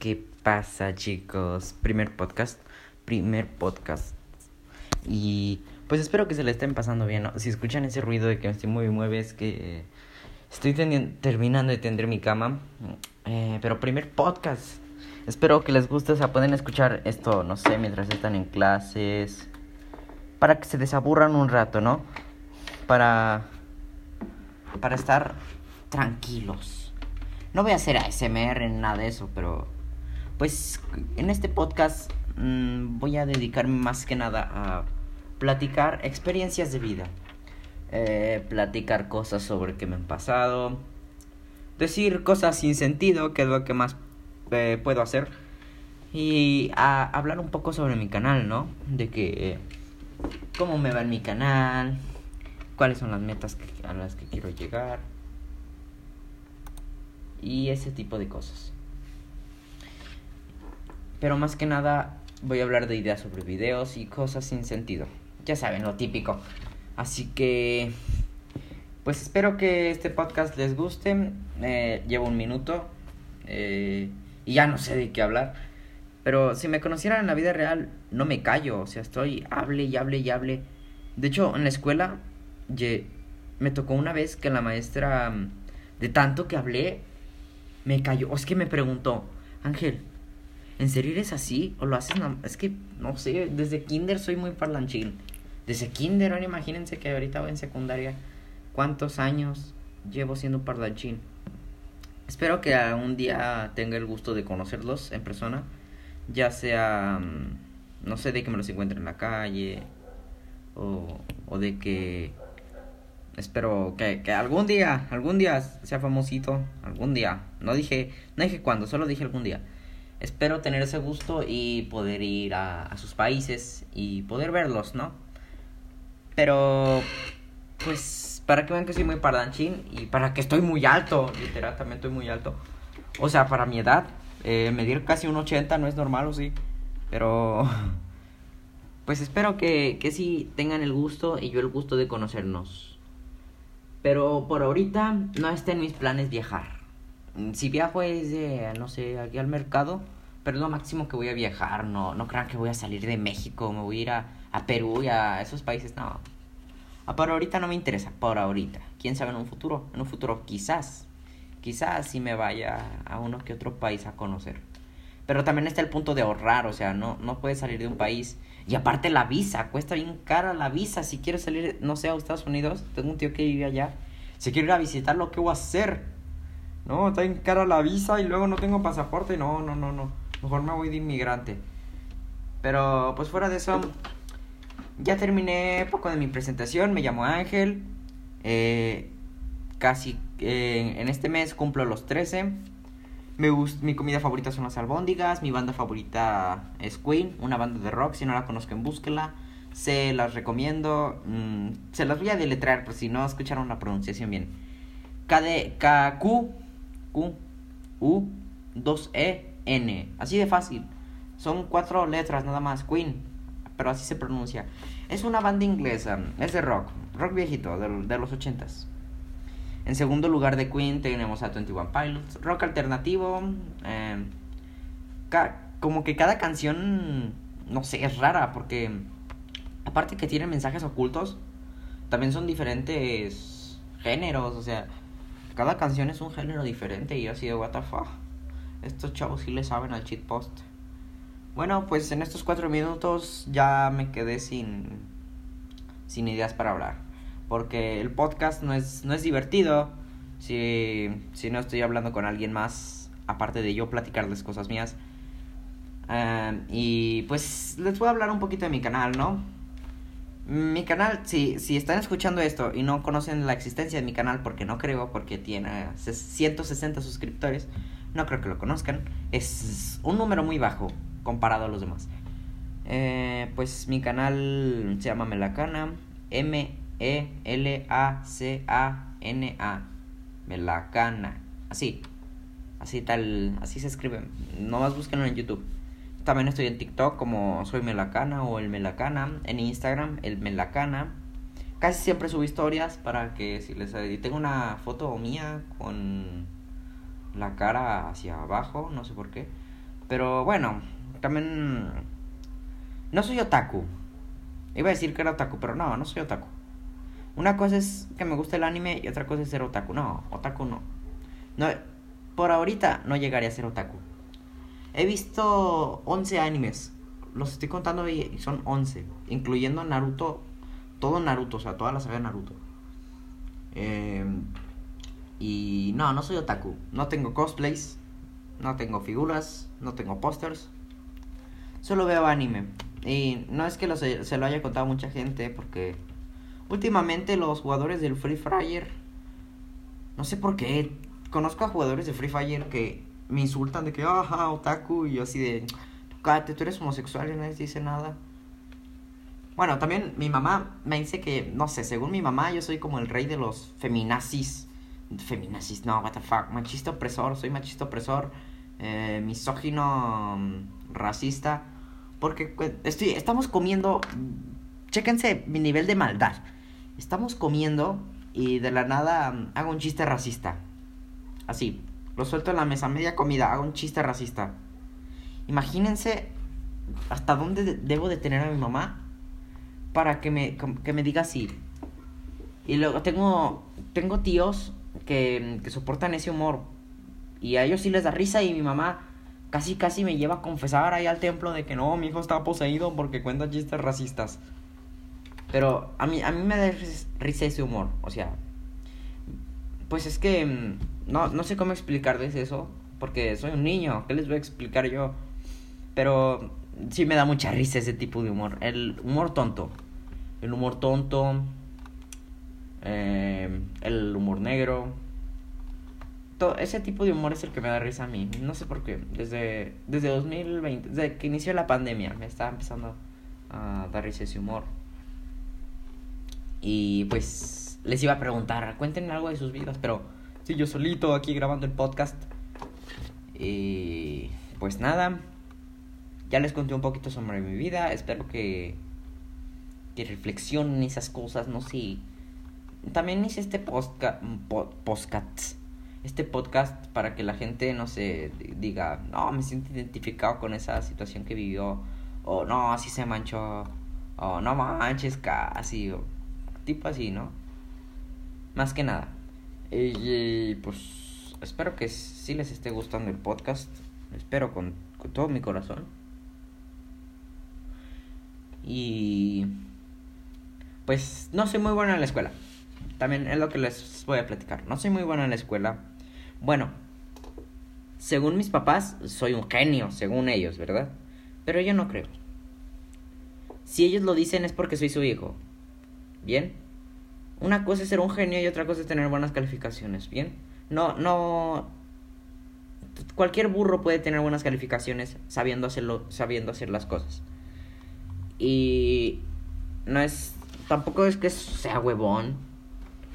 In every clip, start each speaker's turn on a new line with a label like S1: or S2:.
S1: ¿Qué pasa, chicos? Primer podcast, primer podcast. Y pues espero que se le estén pasando bien. ¿no? Si escuchan ese ruido de que me estoy muy mueve, es que estoy terminando de tender mi cama. Eh, pero primer podcast. Espero que les guste, o sea, pueden escuchar esto, no sé, mientras están en clases. Para que se desaburran un rato, ¿no? Para. Para estar tranquilos. No voy a hacer ASMR en nada de eso, pero pues en este podcast mmm, voy a dedicarme más que nada a platicar experiencias de vida. Eh, platicar cosas sobre qué me han pasado. Decir cosas sin sentido, que es lo que más eh, puedo hacer. Y a hablar un poco sobre mi canal, ¿no? De que... cómo me va en mi canal. Cuáles son las metas a las que quiero llegar y ese tipo de cosas. Pero más que nada voy a hablar de ideas sobre videos y cosas sin sentido. Ya saben, lo típico. Así que, pues espero que este podcast les guste. Eh, llevo un minuto eh, y ya no sé de qué hablar. Pero si me conocieran en la vida real, no me callo. O sea, estoy hable y hable y hable. De hecho, en la escuela me tocó una vez que la maestra, de tanto que hablé, me cayó. Es que me preguntó, Ángel, ¿en serio eres así? ¿O lo haces? Es que, no sé, desde kinder soy muy parlanchín. Desde kinder, ahora imagínense que ahorita voy en secundaria. ¿Cuántos años llevo siendo parlanchín? Espero que algún día tenga el gusto de conocerlos en persona. Ya sea, mm, no sé, de que me los encuentre en la calle. O, o de que espero que, que, algún día, algún día sea famosito, algún día. No dije, no dije cuándo, solo dije algún día. Espero tener ese gusto y poder ir a, sus países y poder verlos, ¿no? Pero, pues, para que vean que soy muy pardanchín y para que estoy muy alto, literal, también estoy muy alto. O sea, para mi edad, eh, medir casi un 80 no es normal, ¿o sí? Pero, pues espero que, que sí tengan el gusto y yo el gusto de conocernos. Pero por ahorita no está en mis planes viajar. Si viajo es de, no sé, aquí al mercado, pero es lo máximo que voy a viajar. No, no crean que voy a salir de México, me voy a ir a, a Perú y a esos países. No. Ah, por ahorita no me interesa, por ahorita. ¿Quién sabe en un futuro? En un futuro quizás, quizás sí me vaya a uno que otro país a conocer. Pero también está el punto de ahorrar, o sea, no, no puedes salir de un país. Y aparte la visa, cuesta bien cara la visa. Si quiero salir, no sé, a Estados Unidos, tengo un tío que vive allá. Si quiero ir a visitarlo, ¿qué voy a hacer? No, está bien cara la visa y luego no tengo pasaporte. No, no, no, no. Mejor me voy de inmigrante. Pero pues fuera de eso, ya terminé poco de mi presentación. Me llamo Ángel. Eh, casi eh, en este mes cumplo los 13. Me mi comida favorita son las albóndigas. Mi banda favorita es Queen, una banda de rock. Si no la conozco, búsquela. Se las recomiendo. Mm, se las voy a deletrear por si no escucharon la pronunciación bien. K, Q, Q, U, 2 E, N. Así de fácil. Son cuatro letras nada más. Queen. Pero así se pronuncia. Es una banda inglesa. Es de rock. Rock viejito, de, de los ochentas. En segundo lugar de Queen tenemos a 21 Pilots. Rock alternativo. Eh, como que cada canción, no sé, es rara porque aparte que tienen mensajes ocultos, también son diferentes géneros. O sea, cada canción es un género diferente y yo así de what. Estos chavos sí le saben al cheat post. Bueno, pues en estos cuatro minutos ya me quedé sin, sin ideas para hablar porque el podcast no es, no es divertido si, si no estoy hablando con alguien más, aparte de yo platicarles cosas mías. y pues les voy a hablar un poquito de mi canal, ¿no? Mi canal, si, si están escuchando esto y no conocen la existencia de mi canal, porque no creo, porque tiene 160 suscriptores, no creo que lo conozcan. Es un número muy bajo comparado a los demás. Eh, pues mi canal se llama Melacana, M e-L-A-C-A-N-A. Melacana. Así. Así tal. Así se escribe. No más búsquenlo en YouTube. También estoy en TikTok como Soy Melacana o El Melacana. En Instagram, El Melacana. Casi siempre subo historias para que si les... Tengo una foto mía con la cara hacia abajo, no sé por qué. Pero bueno, también... No soy otaku. Iba a decir que era otaku, pero no, no soy otaku. Una cosa es que me gusta el anime y otra cosa es ser otaku. No, otaku no. No, por ahorita no llegaría a ser otaku. He visto 11 animes. Los estoy contando y son 11. Incluyendo Naruto. Todo Naruto, o sea, toda la saga de Naruto. Eh, y no, no soy otaku. No tengo cosplays. No tengo figuras. No tengo pósters. Solo veo anime. Y no es que se, se, lo haya contado mucha gente porque últimamente los jugadores del Free Fire... No sé por qué. Conozco a jugadores de Free Fire que me insultan de que, ajá, otaku. Y yo así de, cállate, tú eres homosexual y nadie dice nada. Bueno, también mi mamá me dice que, no sé, según mi mamá, yo soy como el rey de los feminazis. Feminazis, no, what the fuck. Machista opresor, soy machista opresor. Eh, misógino, mm, racista. Porque estoy, estamos comiendo. Chéquense mi nivel de maldad. Estamos comiendo y de la nada mm, hago un chiste racista. Así, lo suelto en la mesa, media comida, hago un chiste racista. Imagínense hasta dónde debo de tener a mi mamá para que me, que me diga así. Y luego tengo, tengo tíos que, que soportan ese humor. Y a ellos sí les da risa y mi mamá casi casi me lleva a confesar ahí al templo de que no, mi hijo está poseído porque cuenta chistes racistas. Pero a mí, a mí me da risa ese humor. O sea, pues es que mm, no, no sé cómo explicarles eso. Porque soy un niño. ¿Qué les voy a explicar yo? Pero sí me da mucha risa ese tipo de humor. El humor tonto. El humor tonto. Eh, el humor negro. Todo ese tipo de humor es el que me da risa a mí. No sé por qué. Desde, desde 2020, desde que inició la pandemia, me estaba empezando a dar risa ese humor. Y pues les iba a preguntar, cuéntenme algo de sus vidas, pero sí, yo solito aquí grabando el podcast. Y pues nada, ya les conté un poquito sobre mi vida, espero que, que reflexionen esas cosas, no sé. También hice este podcast, este podcast para que la gente, no se diga, no, me siento identificado con esa situación que vivió, o no, así se manchó, o no manches casi, tipo así, ¿no? Más que nada. Y, pues espero que sí les esté gustando el podcast, espero con, con todo mi corazón. Y pues no soy muy bueno en la escuela. También es lo que les voy a platicar. No soy muy bueno en la escuela. Bueno, según mis papás, soy un genio, según ellos, ¿verdad? Pero yo no creo. Si ellos lo dicen es porque soy su hijo. ¿Bien? Una cosa es ser un genio y otra cosa es tener buenas calificaciones, ¿bien? No, no... Cualquier burro puede tener buenas calificaciones sabiendo hacerlo, sabiendo hacer las cosas. Y no es. Tampoco es que sea huevón.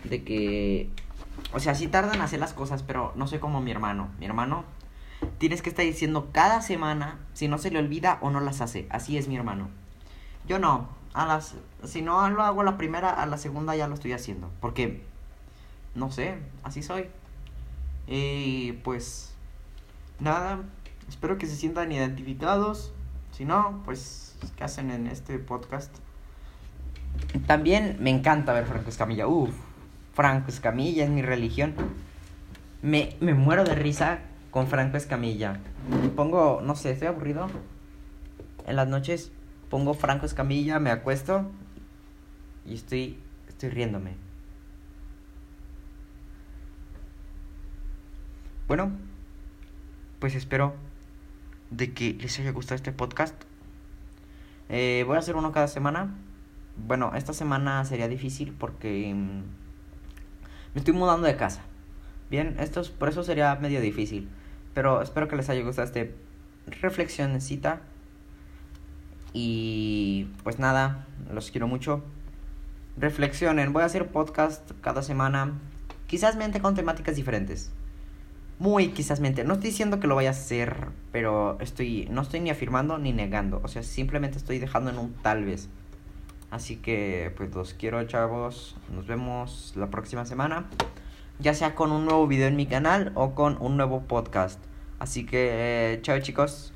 S1: De que. O sea, sí tardan en hacer las cosas, pero no soy como mi hermano. Mi hermano tienes que estar diciendo cada semana si no se le olvida o no las hace. Así es mi hermano. Yo no. A las, si no lo hago la primera, a la segunda ya lo estoy haciendo. Porque, no sé, así soy. Y pues, nada, espero que se sientan identificados. Si no, pues que hacen en este podcast. También me encanta ver Franco Escamilla. Uf, Franco Escamilla es mi religión. Me, me muero de risa con Franco Escamilla. Pongo, no sé, estoy aburrido. En las noches pongo Franco Escamilla, me acuesto y estoy, estoy riéndome. Bueno, pues espero de que les haya gustado este podcast. Eh, voy a hacer uno cada semana. Bueno, esta semana sería difícil porque mm, me estoy mudando de casa. Bien, esto por eso sería medio difícil. Pero espero que les haya gustado este reflexioncita. Y pues nada, los quiero mucho. Reflexionen, voy a hacer podcast cada semana. Quizás mente con temáticas diferentes muy quizás mente. No estoy diciendo que lo vaya a hacer, pero estoy no estoy ni afirmando ni negando, o sea, simplemente estoy dejando en un tal vez. Así que pues los quiero, chavos. Nos vemos la próxima semana, ya sea con un nuevo video en mi canal o con un nuevo podcast. Así que eh, chao, chicos.